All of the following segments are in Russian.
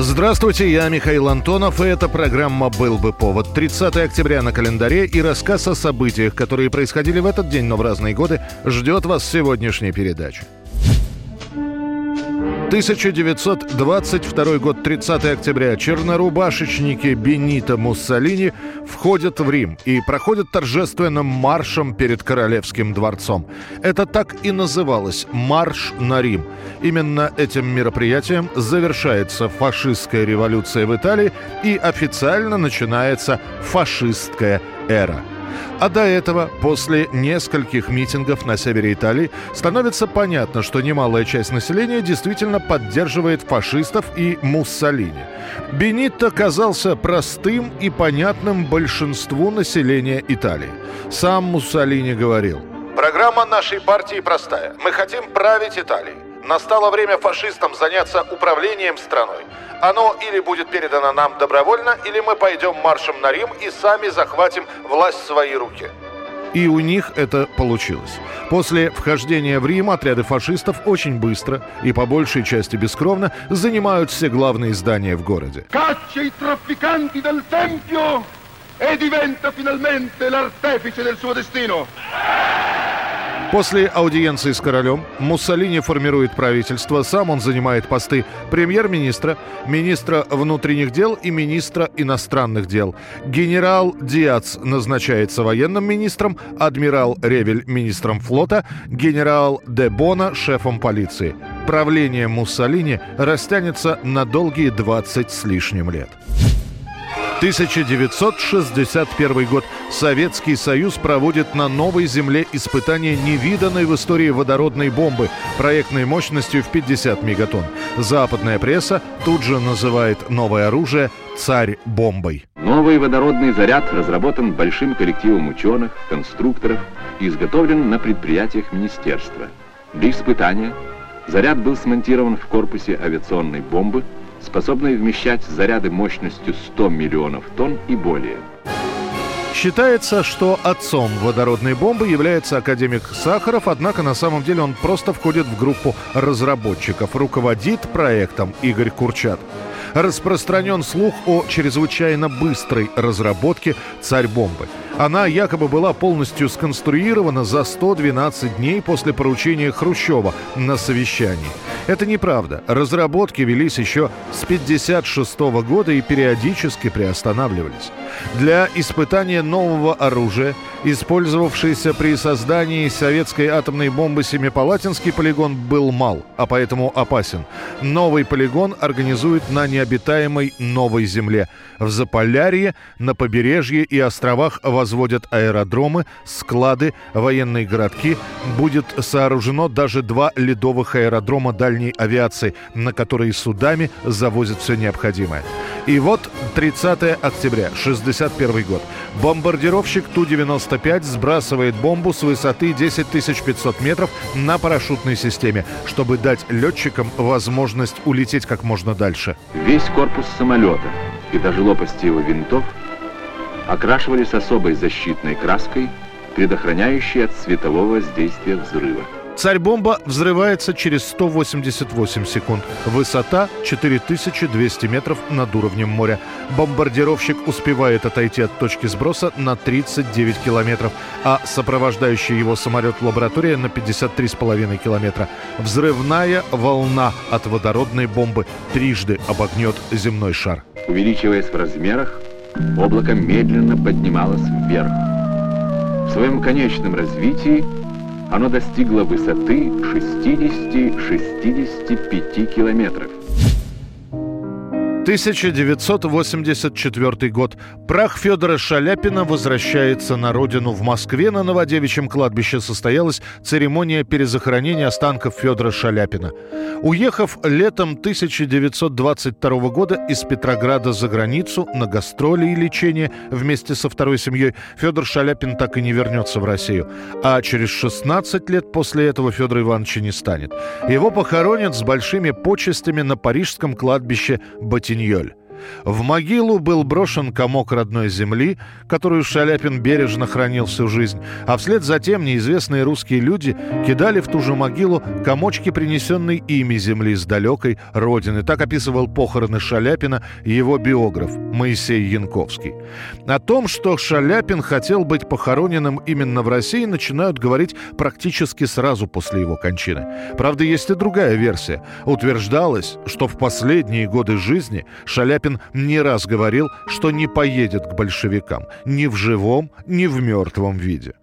Здравствуйте, я Михаил Антонов, и эта программа «Был бы повод». 30 октября на календаре и рассказ о событиях, которые происходили в этот день, но в разные годы, ждет вас в сегодняшней передаче. 1922 год, 30 октября. Чернорубашечники Бенито Муссолини входят в Рим и проходят торжественным маршем перед Королевским дворцом. Это так и называлось «Марш на Рим». Именно этим мероприятием завершается фашистская революция в Италии и официально начинается фашистская эра. А до этого, после нескольких митингов на севере Италии, становится понятно, что немалая часть населения действительно поддерживает фашистов и Муссолини. Бенитто казался простым и понятным большинству населения Италии. Сам Муссолини говорил, «Программа нашей партии простая. Мы хотим править Италией. Настало время фашистам заняться управлением страной. Оно или будет передано нам добровольно, или мы пойдем маршем на Рим и сами захватим власть в свои руки. И у них это получилось. После вхождения в Рим отряды фашистов очень быстро и по большей части бескровно занимают все главные здания в городе. e diventa finalmente l'artefice del suo destino. После аудиенции с королем Муссолини формирует правительство, сам он занимает посты премьер-министра, министра внутренних дел и министра иностранных дел. Генерал Диац назначается военным министром, адмирал Ревель министром флота, генерал Де Бона шефом полиции. Правление Муссолини растянется на долгие 20 с лишним лет. 1961 год. Советский Союз проводит на новой земле испытания невиданной в истории водородной бомбы проектной мощностью в 50 мегатонн. Западная пресса тут же называет новое оружие «царь бомбой». Новый водородный заряд разработан большим коллективом ученых, конструкторов и изготовлен на предприятиях министерства. Для испытания заряд был смонтирован в корпусе авиационной бомбы, способной вмещать заряды мощностью 100 миллионов тонн и более. Считается, что отцом водородной бомбы является академик Сахаров, однако на самом деле он просто входит в группу разработчиков. Руководит проектом Игорь Курчат. Распространен слух о чрезвычайно быстрой разработке «Царь-бомбы». Она якобы была полностью сконструирована за 112 дней после поручения Хрущева на совещании. Это неправда. Разработки велись еще с 1956 года и периодически приостанавливались. Для испытания нового оружия, использовавшейся при создании советской атомной бомбы Семипалатинский полигон был мал, а поэтому опасен. Новый полигон организуют на необитаемой новой земле. В Заполярье, на побережье и островах возводят аэродромы, склады, военные городки. Будет сооружено даже два ледовых аэродрома дальней авиации, на которые судами завозят все необходимое. И вот 30 октября, 61 год. Бомбардировщик Ту-95 сбрасывает бомбу с высоты 10 500 метров на парашютной системе, чтобы дать летчикам возможность улететь как можно дальше. Весь корпус самолета и даже лопасти его винтов окрашивались особой защитной краской, предохраняющей от светового воздействия взрыва. Царь-бомба взрывается через 188 секунд. Высота 4200 метров над уровнем моря. Бомбардировщик успевает отойти от точки сброса на 39 километров, а сопровождающий его самолет-лаборатория на 53,5 километра. Взрывная волна от водородной бомбы трижды обогнет земной шар. Увеличиваясь в размерах, облако медленно поднималось вверх. В своем конечном развитии оно достигло высоты 60-65 километров. 1984 год. Прах Федора Шаляпина возвращается на родину. В Москве на Новодевичьем кладбище состоялась церемония перезахоронения останков Федора Шаляпина. Уехав летом 1922 года из Петрограда за границу на гастроли и лечение вместе со второй семьей, Федор Шаляпин так и не вернется в Россию. А через 16 лет после этого Федора Ивановича не станет. Его похоронят с большими почестями на парижском кладбище une. В могилу был брошен комок родной земли, которую Шаляпин бережно хранил всю жизнь, а вслед за тем неизвестные русские люди кидали в ту же могилу комочки, принесенной ими земли с далекой родины. Так описывал похороны Шаляпина его биограф Моисей Янковский. О том, что Шаляпин хотел быть похороненным именно в России, начинают говорить практически сразу после его кончины. Правда, есть и другая версия. Утверждалось, что в последние годы жизни Шаляпин Столыпин не раз говорил, что не поедет к большевикам ни в живом, ни в мертвом виде.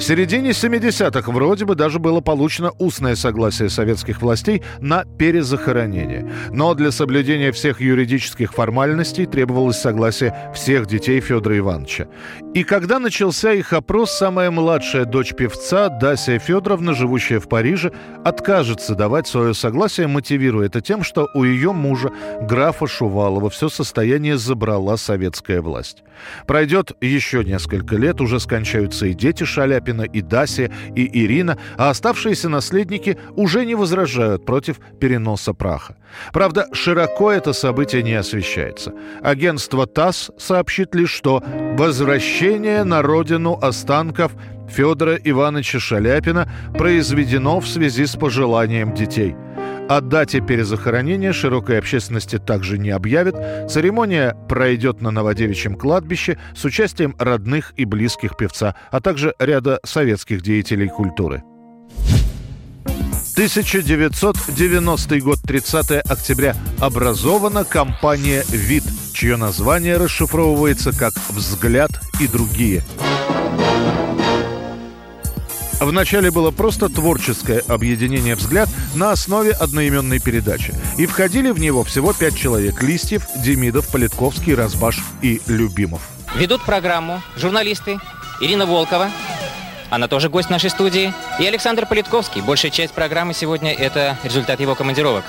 В середине 70-х вроде бы даже было получено устное согласие советских властей на перезахоронение. Но для соблюдения всех юридических формальностей требовалось согласие всех детей Федора Ивановича. И когда начался их опрос, самая младшая дочь певца, Дася Федоровна, живущая в Париже, откажется давать свое согласие, мотивируя это тем, что у ее мужа, графа Шувалова, все состояние забрала советская власть. Пройдет еще несколько лет, уже скончаются и дети Шаляпина, Папина, и Дася, и Ирина, а оставшиеся наследники уже не возражают против переноса праха. Правда, широко это событие не освещается. Агентство ТАСС сообщит лишь, что возвращение на родину останков Федора Ивановича Шаляпина произведено в связи с пожеланием детей – о дате перезахоронения широкой общественности также не объявят. Церемония пройдет на Новодевичьем кладбище с участием родных и близких певца, а также ряда советских деятелей культуры. 1990 год, 30 октября. Образована компания «Вид», чье название расшифровывается как «Взгляд» и другие. Вначале было просто творческое объединение «Взгляд» на основе одноименной передачи. И входили в него всего пять человек – Листьев, Демидов, Политковский, Разбаш и Любимов. Ведут программу журналисты Ирина Волкова, она тоже гость нашей студии, и Александр Политковский. Большая часть программы сегодня – это результат его командировок.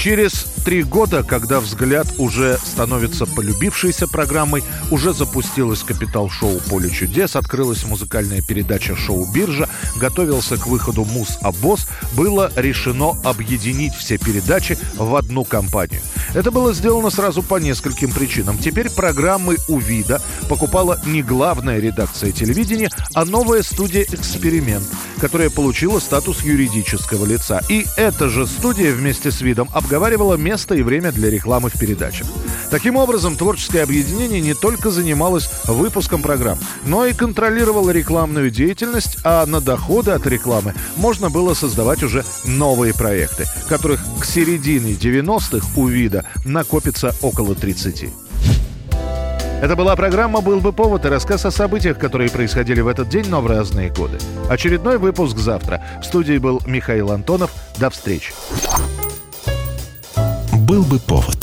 Через три года, когда «Взгляд» уже становится полюбившейся программой, уже запустилось капитал-шоу «Поле чудес», открылась музыкальная передача «Шоу Биржа», готовился к выходу «Мус Абос», было решено объединить все передачи в одну компанию. Это было сделано сразу по нескольким причинам. Теперь программы у «Вида» покупала не главная редакция телевидения, а новая студия «Эксперимент», которая получила статус юридического лица. И эта же студия вместе с «Видом» обговаривала место и время для рекламы в передачах. Таким образом, творческое объединение не только занималось выпуском программ, но и контролировало рекламную деятельность, а на доходы от рекламы можно было создавать уже новые проекты, которых к середине 90-х у вида накопится около 30. Это была программа «Был бы повод» и рассказ о событиях, которые происходили в этот день, но в разные годы. Очередной выпуск завтра. В студии был Михаил Антонов. До встречи был бы повод.